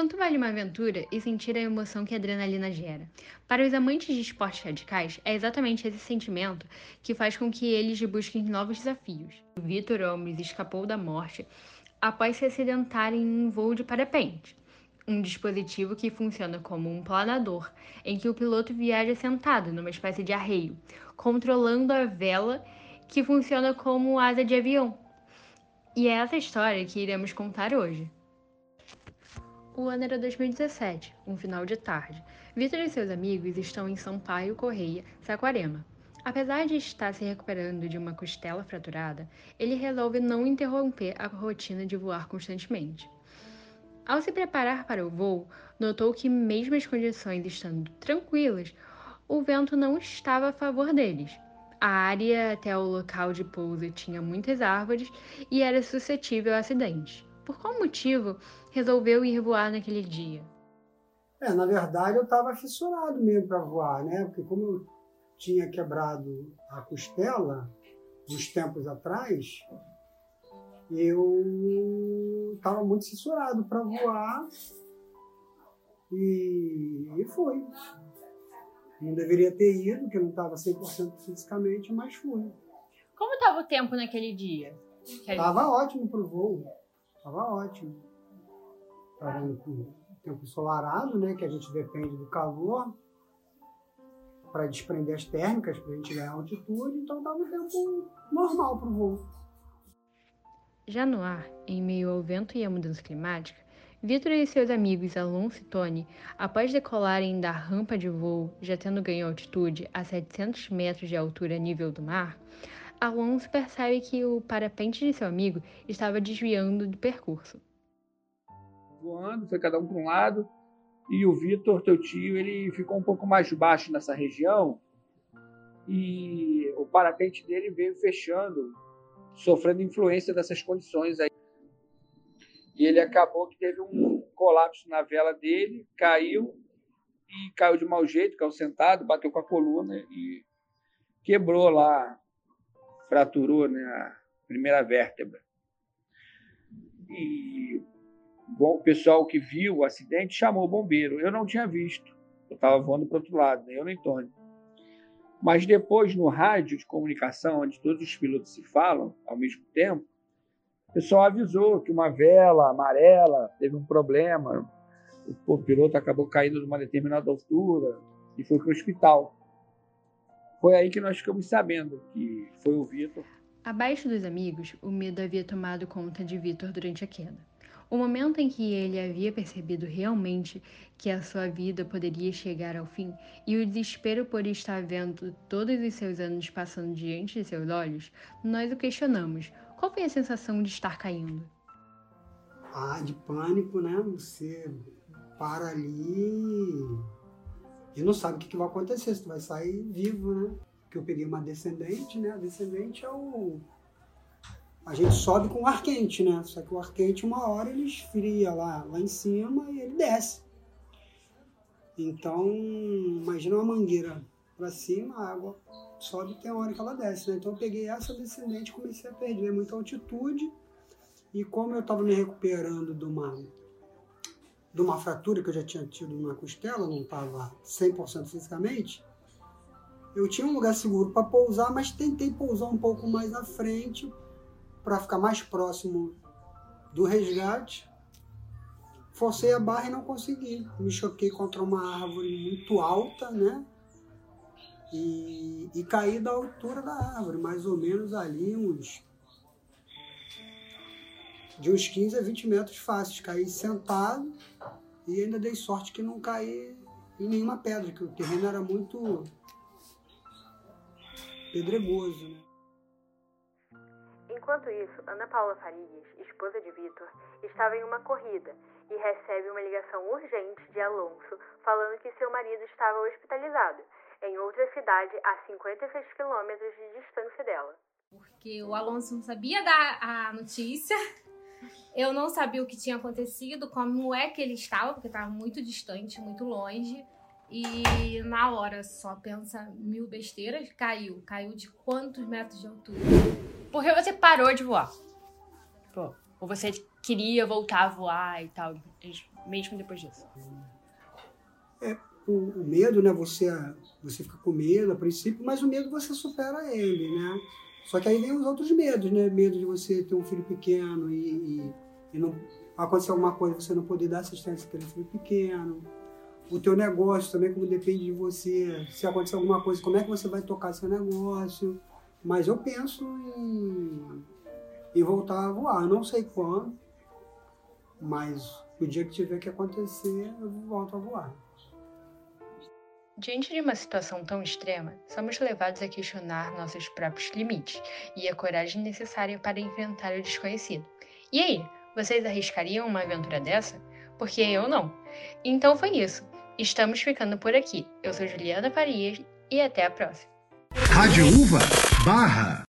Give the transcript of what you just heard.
Quanto vale uma aventura e sentir a emoção que a adrenalina gera? Para os amantes de esportes radicais, é exatamente esse sentimento que faz com que eles busquem novos desafios. Vitor Holmes escapou da morte após se acidentar em um voo de parapente, um dispositivo que funciona como um planador, em que o piloto viaja sentado numa espécie de arreio, controlando a vela que funciona como asa de avião. E é essa história que iremos contar hoje. O ano era 2017, um final de tarde. Vitor e seus amigos estão em Sampaio Correia, Saquarema. Apesar de estar se recuperando de uma costela fraturada, ele resolve não interromper a rotina de voar constantemente. Ao se preparar para o voo, notou que, mesmo as condições estando tranquilas, o vento não estava a favor deles. A área até o local de pouso tinha muitas árvores e era suscetível a acidentes. Por qual motivo resolveu ir voar naquele dia? É, na verdade eu estava fissurado mesmo para voar, né? Porque como eu tinha quebrado a costela uns tempos atrás, eu estava muito fissurado para voar e, e fui. Não deveria ter ido, porque eu não estava 100% fisicamente, mas fui. Como estava o tempo naquele dia? Estava ótimo para o voo. Estava ótimo. Estava um tempo ensolarado, né? Que a gente depende do calor para desprender as térmicas, para a gente ganhar altitude. Então estava um tempo normal para o voo. Já no ar, em meio ao vento e à mudança climática, Vitor e seus amigos Alonso e Tony, após decolarem da rampa de voo, já tendo ganho altitude a 700 metros de altura nível do mar, Alonso percebe que o parapente de seu amigo estava desviando do percurso. Voando, foi cada um para um lado, e o Vitor, teu tio, ele ficou um pouco mais baixo nessa região, e o parapente dele veio fechando, sofrendo influência dessas condições aí e ele acabou que teve um colapso na vela dele, caiu e caiu de mau jeito, caiu sentado, bateu com a coluna e quebrou lá, fraturou né, a primeira vértebra. E bom, o pessoal que viu o acidente chamou o bombeiro. Eu não tinha visto, eu estava voando para o outro lado, nem eu nem Tony. Mas depois, no rádio de comunicação, onde todos os pilotos se falam ao mesmo tempo, o pessoal avisou que uma vela amarela teve um problema, o piloto acabou caindo de uma determinada altura e foi para o hospital. Foi aí que nós ficamos sabendo que foi o Vitor. Abaixo dos amigos, o medo havia tomado conta de Vitor durante a queda. O momento em que ele havia percebido realmente que a sua vida poderia chegar ao fim e o desespero por estar vendo todos os seus anos passando diante de seus olhos, nós o questionamos qual foi a sensação de estar caindo? Ah, de pânico, né? Você para ali e não sabe o que, vai acontecer, se tu vai sair vivo, né? Porque eu peguei uma descendente, né? A descendente é o. A gente sobe com o ar quente, né? Só que o ar quente, uma hora ele esfria lá, lá em cima e ele desce. Então, imagina uma mangueira para cima, a água sobe tem uma hora que ela desce, né? Então eu peguei essa descendente e comecei a perder muita altitude. E como eu estava me recuperando de uma, de uma fratura que eu já tinha tido na costela, não estava 100% fisicamente, eu tinha um lugar seguro para pousar, mas tentei pousar um pouco mais à frente para ficar mais próximo do resgate. Forcei a barra e não consegui. Me choquei contra uma árvore muito alta, né? e, e caí da altura da árvore, mais ou menos ali uns de uns 15 a 20 metros fáceis. Caí sentado e ainda dei sorte que não caí em nenhuma pedra, que o terreno era muito pedregoso. Né? Enquanto isso, Ana Paula Farias, esposa de Vitor, estava em uma corrida e recebe uma ligação urgente de Alonso falando que seu marido estava hospitalizado em outra cidade a 56 quilômetros de distância dela. Porque o Alonso não sabia dar a notícia, eu não sabia o que tinha acontecido, como é que ele estava, porque estava muito distante, muito longe. E na hora só pensa mil besteiras, caiu. Caiu de quantos metros de altura? Porque você parou de voar. Pô. Ou você queria voltar a voar e tal, mesmo depois disso? É, o, o medo, né? Você, você fica com medo a princípio, mas o medo você supera ele, né? Só que aí vem os outros medos, né? Medo de você ter um filho pequeno e, e, e não acontecer alguma coisa, você não poder dar assistência para aquele filho pequeno. O teu negócio também, como depende de você, se acontecer alguma coisa, como é que você vai tocar seu negócio. Mas eu penso em, em voltar a voar. Não sei quando, mas o dia que tiver que acontecer, eu volto a voar. Diante de uma situação tão extrema, somos levados a questionar nossos próprios limites e a coragem necessária para enfrentar o desconhecido. E aí, vocês arriscariam uma aventura dessa? Porque eu não. Então foi isso. Estamos ficando por aqui. Eu sou Juliana Farias e até a próxima. Rádio Uva Barra